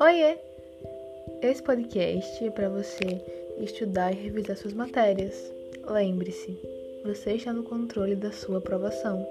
Oiê! Esse podcast é para você estudar e revisar suas matérias. Lembre-se, você está no controle da sua aprovação.